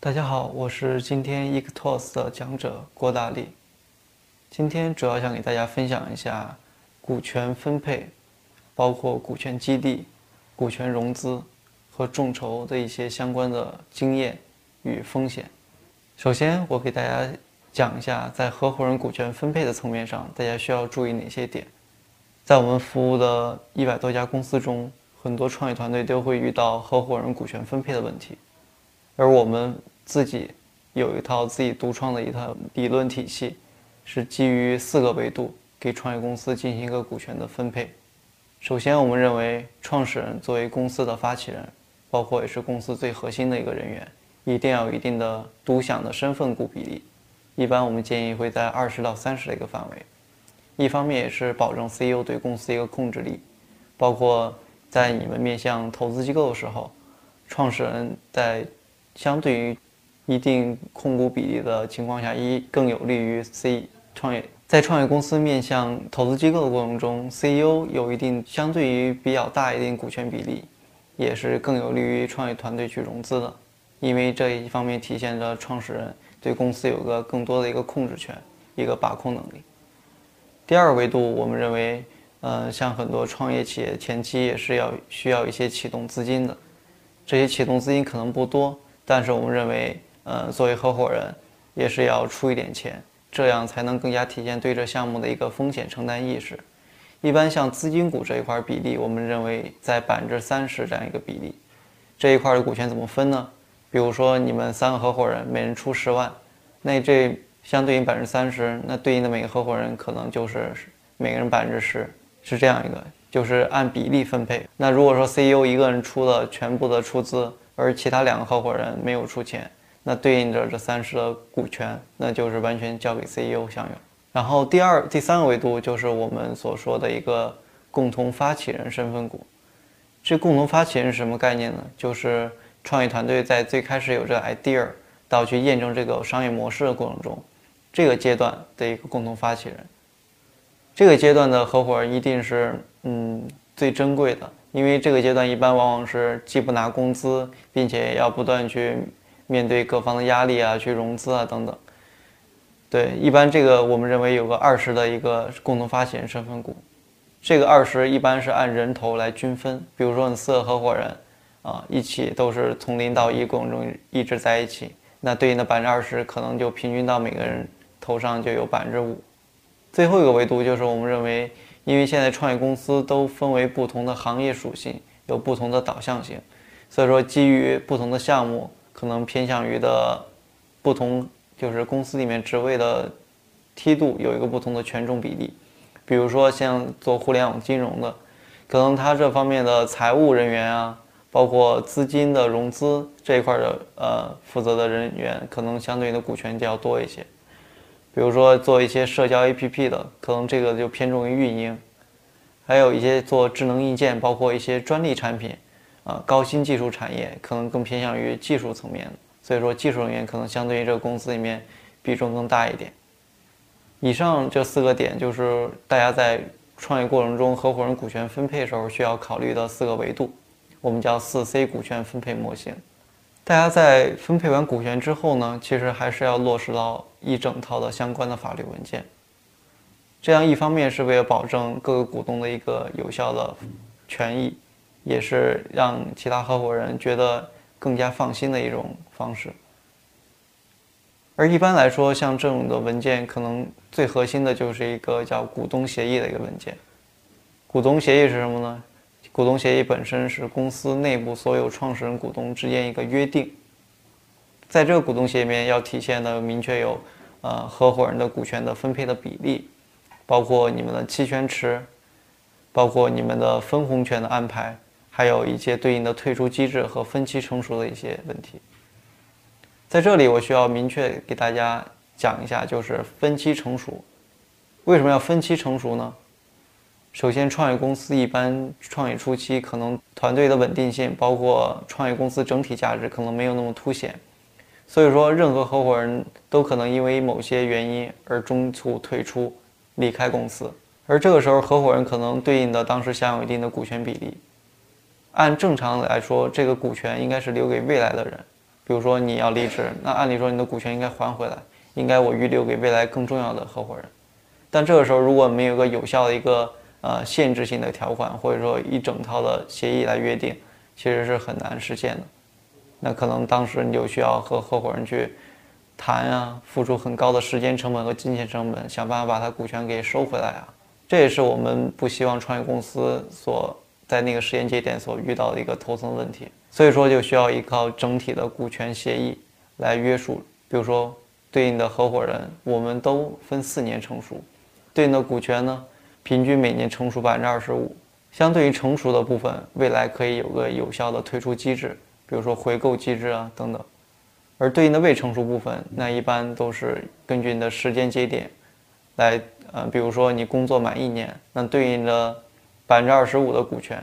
大家好，我是今天 Ectos 的讲者郭大力。今天主要想给大家分享一下股权分配，包括股权激励、股权融资和众筹的一些相关的经验与风险。首先，我给大家讲一下，在合伙人股权分配的层面上，大家需要注意哪些点。在我们服务的一百多家公司中，很多创业团队都会遇到合伙人股权分配的问题。而我们自己有一套自己独创的一套理论体系，是基于四个维度给创业公司进行一个股权的分配。首先，我们认为创始人作为公司的发起人，包括也是公司最核心的一个人员，一定要有一定的独享的身份股比例。一般我们建议会在二十到三十的一个范围。一方面也是保证 CEO 对公司一个控制力，包括在你们面向投资机构的时候，创始人在相对于一定控股比例的情况下，一更有利于 C 创业。在创业公司面向投资机构的过程中，CEO 有一定相对于比较大一定股权比例，也是更有利于创业团队去融资的，因为这一方面体现着创始人对公司有个更多的一个控制权，一个把控能力。第二个维度，我们认为，呃，像很多创业企业前期也是要需要一些启动资金的，这些启动资金可能不多。但是我们认为，呃，作为合伙人，也是要出一点钱，这样才能更加体现对这项目的一个风险承担意识。一般像资金股这一块比例，我们认为在百分之三十这样一个比例。这一块的股权怎么分呢？比如说你们三个合伙人，每人出十万，那这相对应百分之三十，那对应的每个合伙人可能就是每个人百分之十，是这样一个，就是按比例分配。那如果说 CEO 一个人出了全部的出资，而其他两个合伙人没有出钱，那对应着这三十的股权，那就是完全交给 CEO 享有。然后第二、第三个维度就是我们所说的一个共同发起人身份股。这共同发起人是什么概念呢？就是创业团队在最开始有这个 idea 到去验证这个商业模式的过程中，这个阶段的一个共同发起人。这个阶段的合伙人一定是嗯最珍贵的。因为这个阶段一般往往是既不拿工资，并且要不断去面对各方的压力啊，去融资啊等等。对，一般这个我们认为有个二十的一个共同发起人身份股，这个二十一般是按人头来均分。比如说你四个合伙人啊，一起都是从零到一共同一直在一起，那对应的百分之二十可能就平均到每个人头上就有百分之五。最后一个维度就是我们认为。因为现在创业公司都分为不同的行业属性，有不同的导向性，所以说基于不同的项目，可能偏向于的不同，就是公司里面职位的梯度有一个不同的权重比例。比如说像做互联网金融的，可能他这方面的财务人员啊，包括资金的融资这一块的呃负责的人员，可能相对的股权就要多一些。比如说做一些社交 APP 的，可能这个就偏重于运营；还有一些做智能硬件，包括一些专利产品，啊，高新技术产业，可能更偏向于技术层面的。所以说，技术人员可能相对于这个公司里面比重更大一点。以上这四个点就是大家在创业过程中合伙人股权分配时候需要考虑的四个维度，我们叫四 C 股权分配模型。大家在分配完股权之后呢，其实还是要落实到一整套的相关的法律文件。这样一方面是为了保证各个股东的一个有效的权益，也是让其他合伙人觉得更加放心的一种方式。而一般来说，像这种的文件，可能最核心的就是一个叫股东协议的一个文件。股东协议是什么呢？股东协议本身是公司内部所有创始人股东之间一个约定，在这个股东协议里面要体现的明确有，呃，合伙人的股权的分配的比例，包括你们的期权池，包括你们的分红权的安排，还有一些对应的退出机制和分期成熟的一些问题。在这里我需要明确给大家讲一下，就是分期成熟，为什么要分期成熟呢？首先，创业公司一般创业初期可能团队的稳定性，包括创业公司整体价值可能没有那么凸显，所以说任何合伙人都可能因为某些原因而中途退出、离开公司，而这个时候合伙人可能对应的当时享有一定的股权比例。按正常来说，这个股权应该是留给未来的人，比如说你要离职，那按理说你的股权应该还回来，应该我预留给未来更重要的合伙人。但这个时候如果没有一个有效的一个呃限制性的条款，或者说一整套的协议来约定，其实是很难实现的。那可能当时你就需要和合伙人去谈啊，付出很高的时间成本和金钱成本，想办法把他股权给收回来啊。这也是我们不希望创业公司所在那个时间节点所遇到的一个头层问题。所以说，就需要依靠整体的股权协议来约束。比如说，对应的合伙人，我们都分四年成熟，对应的股权呢，平均每年成熟百分之二十五。相对于成熟的部分，未来可以有个有效的退出机制，比如说回购机制啊等等。而对应的未成熟部分，那一般都是根据你的时间节点来，呃，比如说你工作满一年，那对应的百分之二十五的股权。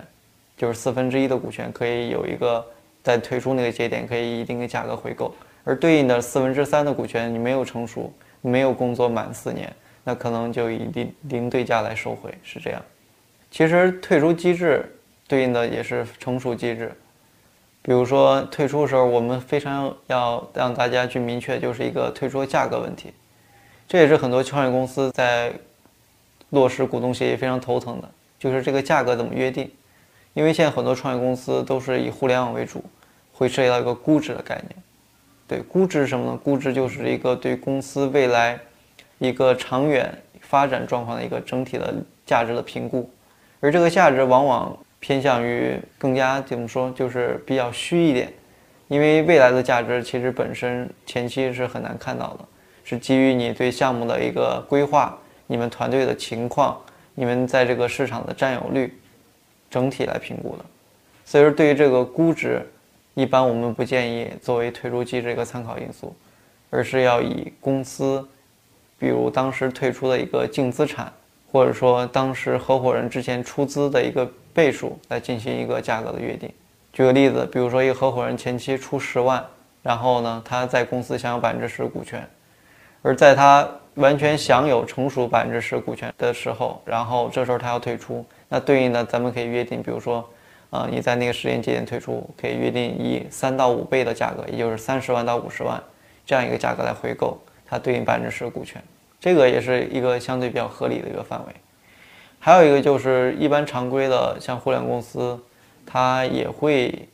就是四分之一的股权可以有一个在退出那个节点可以一定的价格回购，而对应的四分之三的股权你没有成熟，没有工作满四年，那可能就以零零对价来收回，是这样。其实退出机制对应的也是成熟机制，比如说退出的时候，我们非常要让大家去明确，就是一个退出价格问题，这也是很多创业公司在落实股东协议非常头疼的，就是这个价格怎么约定。因为现在很多创业公司都是以互联网为主，会涉及到一个估值的概念。对，估值是什么呢？估值就是一个对公司未来一个长远发展状况的一个整体的价值的评估，而这个价值往往偏向于更加怎么说，就是比较虚一点。因为未来的价值其实本身前期是很难看到的，是基于你对项目的一个规划、你们团队的情况、你们在这个市场的占有率。整体来评估的，所以说对于这个估值，一般我们不建议作为退出机制一个参考因素，而是要以公司，比如当时退出的一个净资产，或者说当时合伙人之前出资的一个倍数来进行一个价格的约定。举个例子，比如说一个合伙人前期出十万，然后呢他在公司享有百分之十股权，而在他完全享有成熟百分之十股权的时候，然后这时候他要退出。那对应的，咱们可以约定，比如说，呃，你在那个时间节点退出，可以约定以三到五倍的价格，也就是三十万到五十万这样一个价格来回购，它对应百分之十的股权，这个也是一个相对比较合理的一个范围。还有一个就是一般常规的，像互联网公司，它也会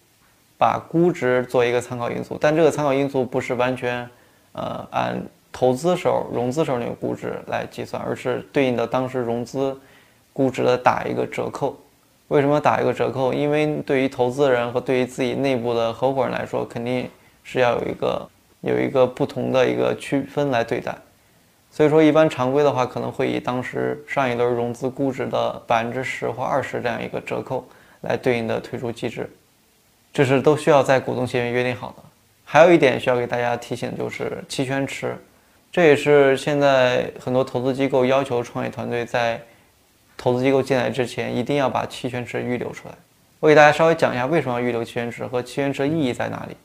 把估值做一个参考因素，但这个参考因素不是完全，呃，按投资时候、融资时候那个估值来计算，而是对应的当时融资。估值的打一个折扣，为什么打一个折扣？因为对于投资人和对于自己内部的合伙人来说，肯定是要有一个有一个不同的一个区分来对待。所以说，一般常规的话，可能会以当时上一轮融资估值的百分之十或二十这样一个折扣来对应的退出机制，这是都需要在股东协议约定好的。还有一点需要给大家提醒，就是期权池，这也是现在很多投资机构要求创业团队在。投资机构进来之前，一定要把期权池预留出来。我给大家稍微讲一下为什么要预留期权池和期权池意义在哪里。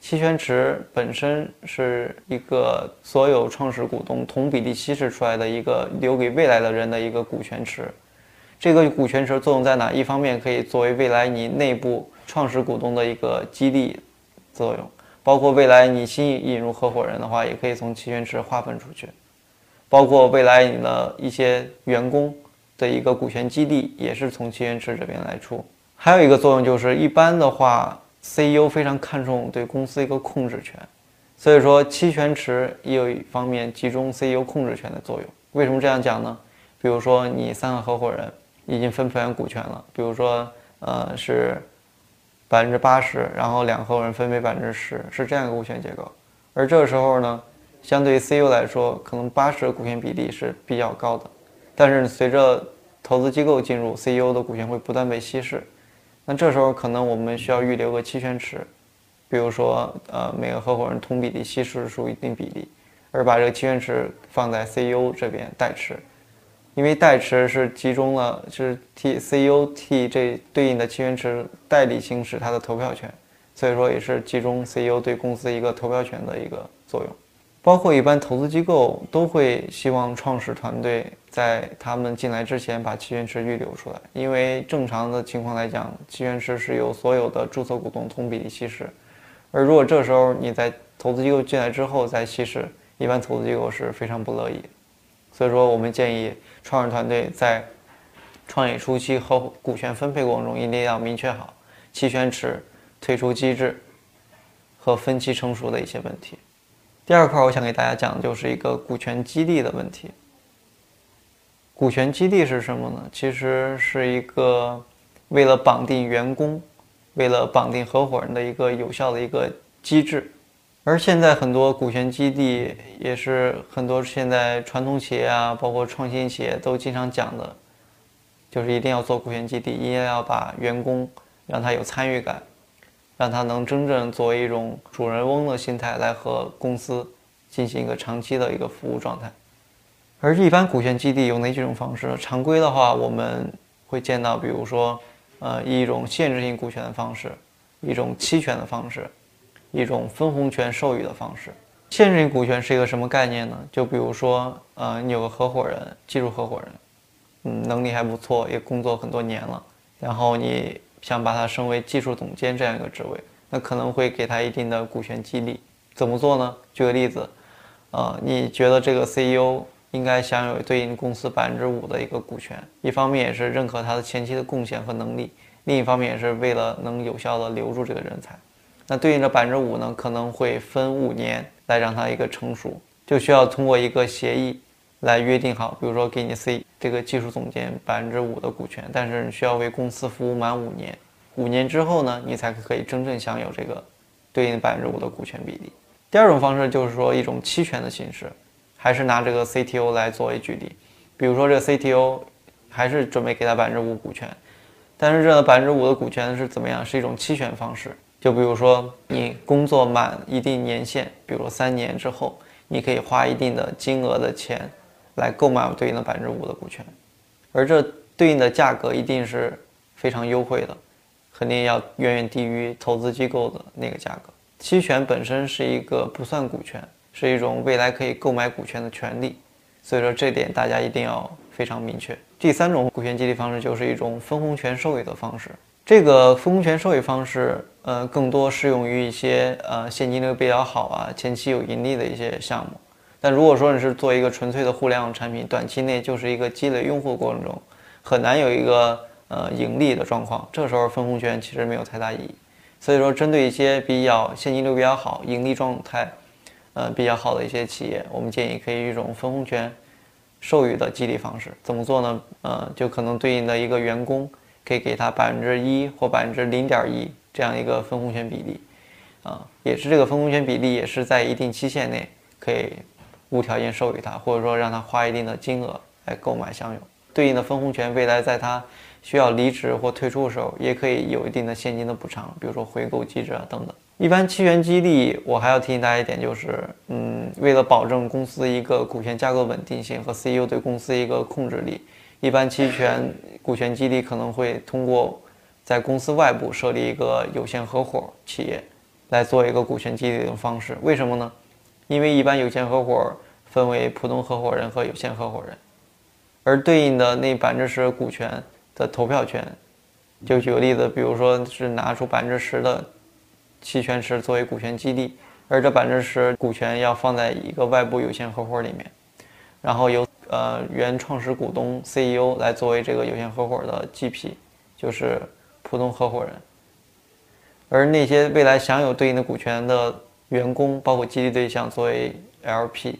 期权池本身是一个所有创始股东同比例稀释出来的一个留给未来的人的一个股权池。这个股权池作用在哪？一方面可以作为未来你内部创始股东的一个激励作用，包括未来你新引入合伙人的话，也可以从期权池划分出去，包括未来你的一些员工。的一个股权激励也是从期权池这边来出，还有一个作用就是一般的话，CEO 非常看重对公司一个控制权，所以说期权池也有一方面集中 CEO 控制权的作用。为什么这样讲呢？比如说你三个合伙人已经分配完股权了，比如说呃是百分之八十，然后两个合伙人分配百分之十，是这样一个股权结构。而这个时候呢，相对于 CEO 来说，可能八十的股权比例是比较高的。但是随着投资机构进入，CEO 的股权会不断被稀释，那这时候可能我们需要预留个期权池，比如说，呃，每个合伙人同比例稀释出一定比例，而把这个期权池放在 CEO 这边代持，因为代持是集中了，就是替 CEO 替这对应的期权池代理行使他的投票权，所以说也是集中 CEO 对公司一个投票权的一个作用。包括一般投资机构都会希望创始团队在他们进来之前把期权池预留出来，因为正常的情况来讲，期权池是由所有的注册股东同比例稀释，而如果这时候你在投资机构进来之后再稀释，一般投资机构是非常不乐意。所以说，我们建议创始团队在创业初期和股权分配过程中一定要明确好期权池、退出机制和分期成熟的一些问题。第二块，我想给大家讲的就是一个股权激励的问题。股权激励是什么呢？其实是一个为了绑定员工、为了绑定合伙人的一个有效的一个机制。而现在很多股权激励也是很多现在传统企业啊，包括创新企业都经常讲的，就是一定要做股权激励，一定要把员工让他有参与感，让他能真正作为一种主人翁的心态来和公司进行一个长期的一个服务状态。而一般股权激励有哪几种方式？常规的话，我们会见到，比如说，呃，一种限制性股权的方式，一种期权的方式，一种分红权授予的方式。限制性股权是一个什么概念呢？就比如说，呃，你有个合伙人，技术合伙人，嗯，能力还不错，也工作很多年了，然后你想把他升为技术总监这样一个职位，那可能会给他一定的股权激励。怎么做呢？举个例子，呃，你觉得这个 CEO。应该享有对应公司百分之五的一个股权，一方面也是认可他的前期的贡献和能力，另一方面也是为了能有效的留住这个人才。那对应的百分之五呢，可能会分五年来让他一个成熟，就需要通过一个协议来约定好，比如说给你 C 这个技术总监百分之五的股权，但是你需要为公司服务满五年，五年之后呢，你才可以真正享有这个对应百分之五的股权比例。第二种方式就是说一种期权的形式。还是拿这个 CTO 来作为举例，比如说这个 CTO 还是准备给他百分之五股权，但是这百分之五的股权是怎么样？是一种期权方式。就比如说你工作满一定年限，比如三年之后，你可以花一定的金额的钱来购买对应的百分之五的股权，而这对应的价格一定是非常优惠的，肯定要远远低于投资机构的那个价格。期权本身是一个不算股权。是一种未来可以购买股权的权利，所以说这点大家一定要非常明确。第三种股权激励方式就是一种分红权授予的方式。这个分红权授予方式，呃，更多适用于一些呃现金流比较好啊、前期有盈利的一些项目。但如果说你是做一个纯粹的互联网产品，短期内就是一个积累用户过程中，很难有一个呃盈利的状况，这时候分红权其实没有太大意义。所以说，针对一些比较现金流比较好、盈利状态。呃，比较好的一些企业，我们建议可以一种分红权授予的激励方式。怎么做呢？呃，就可能对应的一个员工可以给他百分之一或百分之零点一这样一个分红权比例，啊，也是这个分红权比例也是在一定期限内可以无条件授予他，或者说让他花一定的金额来购买享有对应的分红权。未来在他需要离职或退出的时候，也可以有一定的现金的补偿，比如说回购机制啊等等。一般期权激励，我还要提醒大家一点，就是，嗯，为了保证公司一个股权架构稳定性和 CEO 对公司一个控制力，一般期权股权激励可能会通过在公司外部设立一个有限合伙企业，来做一个股权激励的方式。为什么呢？因为一般有限合伙分为普通合伙人和有限合伙人，而对应的那百分之十股权的投票权，就举个例子，比如说是拿出百分之十的。期权池作为股权激励，而这百分之十股权要放在一个外部有限合伙里面，然后由呃原创始股东 CEO 来作为这个有限合伙的 GP，就是普通合伙人。而那些未来享有对应的股权的员工，包括激励对象作为 LP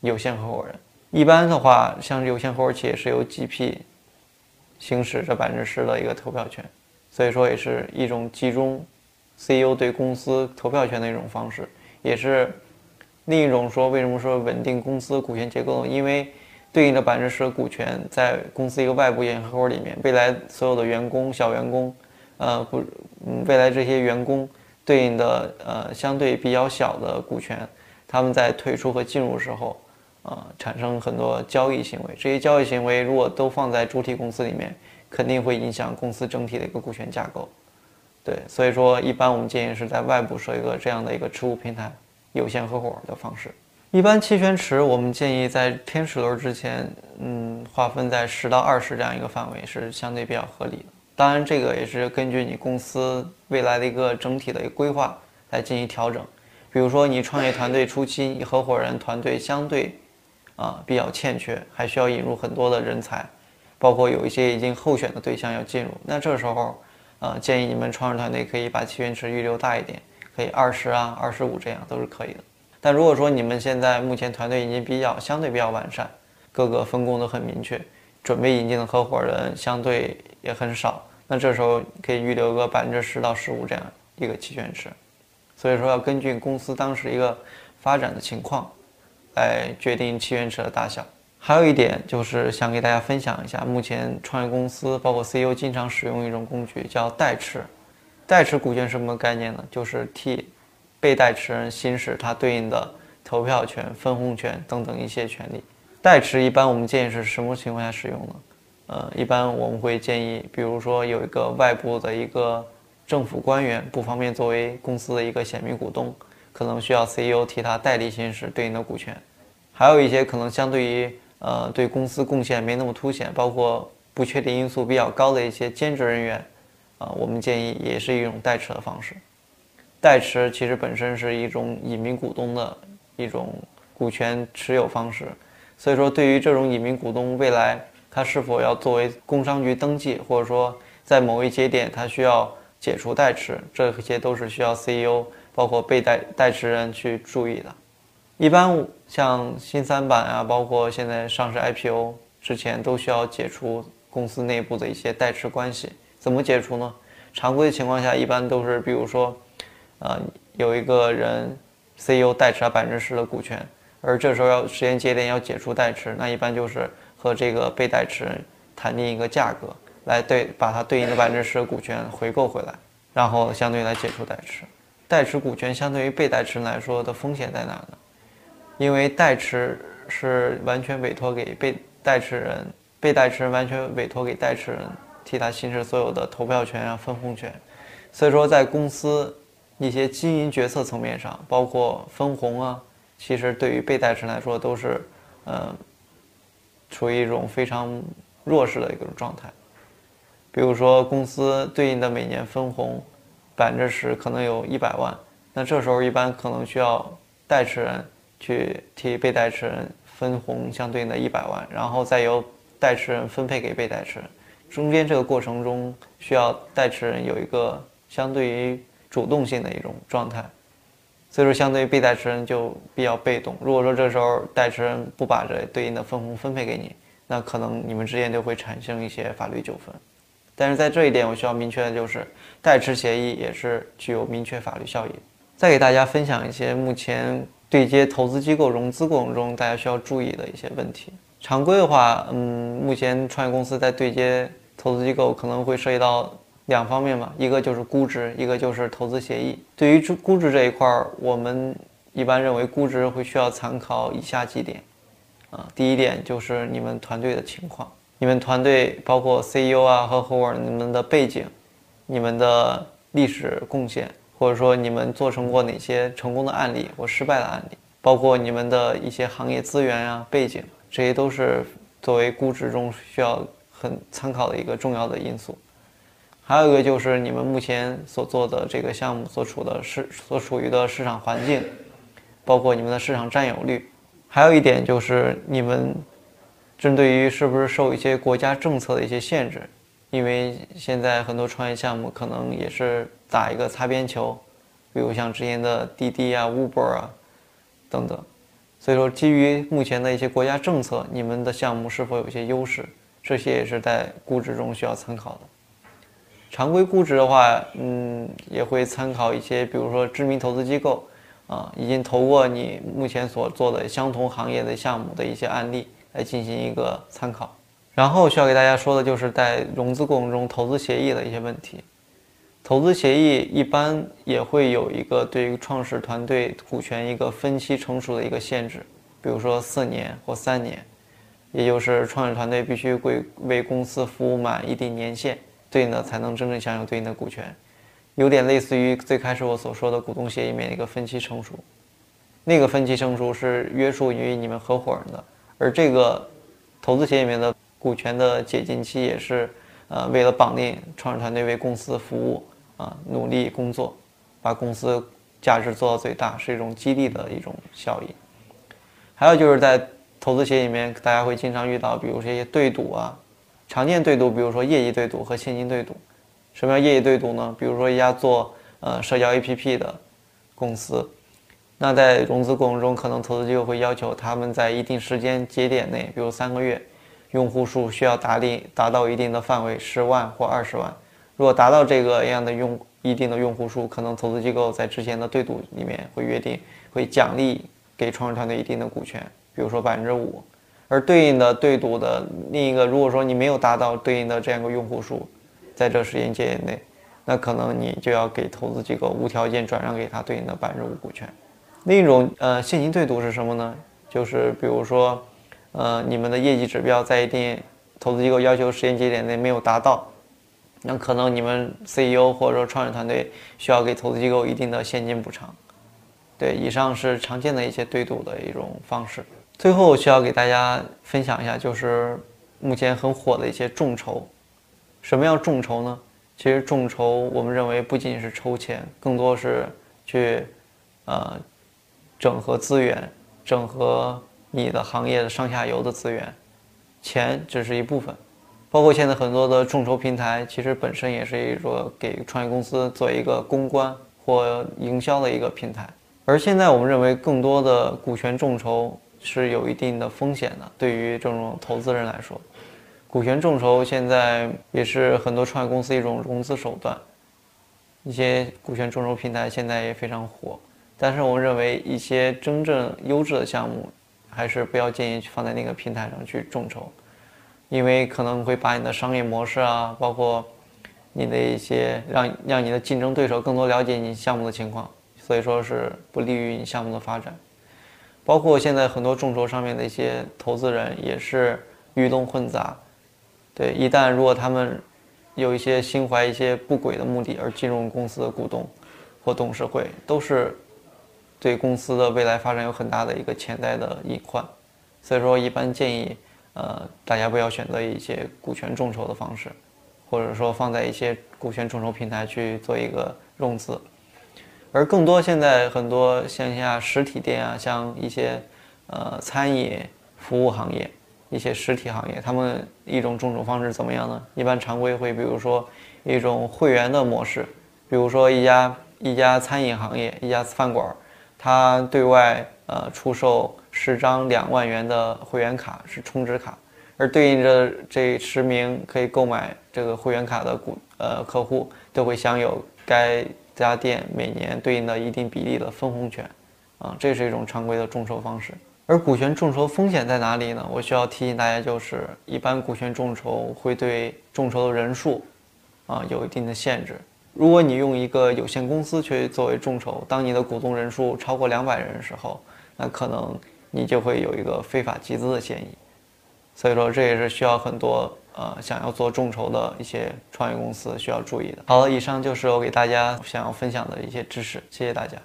有限合伙人。一般的话，像有限合伙企业是由 GP 行使这百分之十的一个投票权，所以说也是一种集中。CEO 对公司投票权的一种方式，也是另一种说为什么说稳定公司股权结构？因为对应的百分之十的股权在公司一个外部有限合伙里面，未来所有的员工、小员工，呃不，嗯，未来这些员工对应的呃相对比较小的股权，他们在退出和进入时候，呃产生很多交易行为。这些交易行为如果都放在主体公司里面，肯定会影响公司整体的一个股权架构。对，所以说一般我们建议是在外部设一个这样的一个持股平台有限合伙的方式。一般期权池我们建议在天使轮之前，嗯，划分在十到二十这样一个范围是相对比较合理的。当然，这个也是根据你公司未来的一个整体的一个规划来进行调整。比如说，你创业团队初期，你合伙人团队相对啊比较欠缺，还需要引入很多的人才，包括有一些已经候选的对象要进入。那这时候，呃，建议你们创始团队可以把期权池预留大一点，可以二十啊、二十五这样都是可以的。但如果说你们现在目前团队已经比较相对比较完善，各个分工都很明确，准备引进的合伙人相对也很少，那这时候可以预留个百分之十到十五这样一个期权池。所以说要根据公司当时一个发展的情况来决定期权池的大小。还有一点就是想给大家分享一下，目前创业公司包括 CEO 经常使用一种工具叫代持。代持股权是什么概念呢？就是替被代持人行使他对应的投票权、分红权等等一些权利。代持一般我们建议是什么情况下使用呢？呃，一般我们会建议，比如说有一个外部的一个政府官员不方便作为公司的一个显名股东，可能需要 CEO 替他代理行使对应的股权。还有一些可能相对于呃对公司贡献没那么凸显，包括不确定因素比较高的一些兼职人员，啊，我们建议也是一种代持的方式。代持其实本身是一种隐名股东的一种股权持有方式，所以说对于这种隐名股东，未来他是否要作为工商局登记，或者说在某一节点他需要解除代持，这些都是需要 CEO 包括被代代持人去注意的。一般像新三板啊，包括现在上市 IPO 之前，都需要解除公司内部的一些代持关系。怎么解除呢？常规情况下，一般都是比如说。呃，有一个人 CEO 代持了百分之十的股权，而这时候要时间节点要解除代持，那一般就是和这个被代持人谈定一个价格，来对把它对应的百分之十的股权回购回来，然后相对来解除代持。代持股权相对于被代持人来说的风险在哪呢？因为代持是完全委托给被代持人，被代持人完全委托给代持人替他行使所有的投票权啊、分红权，所以说在公司。一些经营决策层面上，包括分红啊，其实对于被代持人来说都是，呃，处于一种非常弱势的一个状态。比如说，公司对应的每年分红百分之十，可能有一百万，那这时候一般可能需要代持人去替被代持人分红相对应的一百万，然后再由代持人分配给被代持人。中间这个过程中，需要代持人有一个相对于。主动性的一种状态，所以说相对于被代持人就比较被动。如果说这时候代持人不把这对应的分红分配给你，那可能你们之间就会产生一些法律纠纷。但是在这一点，我需要明确的就是，代持协议也是具有明确法律效益。再给大家分享一些目前对接投资机构融资过程中大家需要注意的一些问题。常规的话，嗯，目前创业公司在对接投资机构可能会涉及到。两方面吧，一个就是估值，一个就是投资协议。对于估值这一块儿，我们一般认为估值会需要参考以下几点，啊，第一点就是你们团队的情况，你们团队包括 CEO 啊和合伙人你们的背景，你们的历史贡献，或者说你们做成过哪些成功的案例或失败的案例，包括你们的一些行业资源啊背景，这些都是作为估值中需要很参考的一个重要的因素。还有一个就是你们目前所做的这个项目所处的市所处于的市场环境，包括你们的市场占有率。还有一点就是你们针对于是不是受一些国家政策的一些限制，因为现在很多创业项目可能也是打一个擦边球，比如像之前的滴滴啊、Uber 啊等等。所以说，基于目前的一些国家政策，你们的项目是否有一些优势，这些也是在估值中需要参考的。常规估值的话，嗯，也会参考一些，比如说知名投资机构，啊，已经投过你目前所做的相同行业的项目的一些案例来进行一个参考。然后需要给大家说的就是在融资过程中投资协议的一些问题。投资协议一般也会有一个对于创始团队股权一个分期成熟的一个限制，比如说四年或三年，也就是创始团队必须为为公司服务满一定年限。对应的才能真正享有对应的股权，有点类似于最开始我所说的股东协议里面的一个分期成熟，那个分期成熟是约束于你们合伙人的，而这个投资协议里面的股权的解禁期也是，呃，为了绑定创始团队为公司服务啊，努力工作，把公司价值做到最大，是一种激励的一种效益。还有就是在投资协议里面，大家会经常遇到，比如说一些对赌啊，常见对赌，比如说业绩对赌和现金对赌。什么叫业绩对赌呢？比如说一家做呃社交 APP 的公司，那在融资过程中，可能投资机构会要求他们在一定时间节点内，比如三个月，用户数需要达定达到一定的范围，十万或二十万。如果达到这个样的用一定的用户数，可能投资机构在之前的对赌里面会约定，会奖励给创始团队一定的股权，比如说百分之五。而对应的对赌的另一个，如果说你没有达到对应的这样一个用户数，在这时间节点内，那可能你就要给投资机构无条件转让给他对应的百分之五股权。另一种呃现金对赌是什么呢？就是比如说，呃你们的业绩指标在一定投资机构要求时间节点内没有达到。那可能你们 CEO 或者说创始团队需要给投资机构一定的现金补偿。对，以上是常见的一些对赌的一种方式。最后需要给大家分享一下，就是目前很火的一些众筹。什么叫众筹呢？其实众筹我们认为不仅仅是筹钱，更多是去呃整合资源，整合你的行业的上下游的资源，钱只是一部分。包括现在很多的众筹平台，其实本身也是一个给创业公司做一个公关或营销的一个平台。而现在我们认为，更多的股权众筹是有一定的风险的。对于这种投资人来说，股权众筹现在也是很多创业公司一种融资手段。一些股权众筹平台现在也非常火，但是我们认为一些真正优质的项目，还是不要建议去放在那个平台上去众筹。因为可能会把你的商业模式啊，包括你的一些让让你的竞争对手更多了解你项目的情况，所以说是不利于你项目的发展。包括现在很多众筹上面的一些投资人也是鱼龙混杂，对，一旦如果他们有一些心怀一些不轨的目的而进入公司的股东或董事会，都是对公司的未来发展有很大的一个潜在的隐患。所以说，一般建议。呃，大家不要选择一些股权众筹的方式，或者说放在一些股权众筹平台去做一个融资，而更多现在很多线下实体店啊，像一些呃餐饮服务行业、一些实体行业，他们一种众筹方式怎么样呢？一般常规会比如说一种会员的模式，比如说一家一家餐饮行业一家饭馆儿，它对外呃出售。十张两万元的会员卡是充值卡，而对应着这十名可以购买这个会员卡的股呃客户都会享有该家店每年对应的一定比例的分红权，啊，这是一种常规的众筹方式。而股权众筹风险在哪里呢？我需要提醒大家，就是一般股权众筹会对众筹的人数，啊，有一定的限制。如果你用一个有限公司去作为众筹，当你的股东人数超过两百人的时候，那可能。你就会有一个非法集资的嫌疑，所以说这也是需要很多呃想要做众筹的一些创业公司需要注意的。好了，以上就是我给大家想要分享的一些知识，谢谢大家。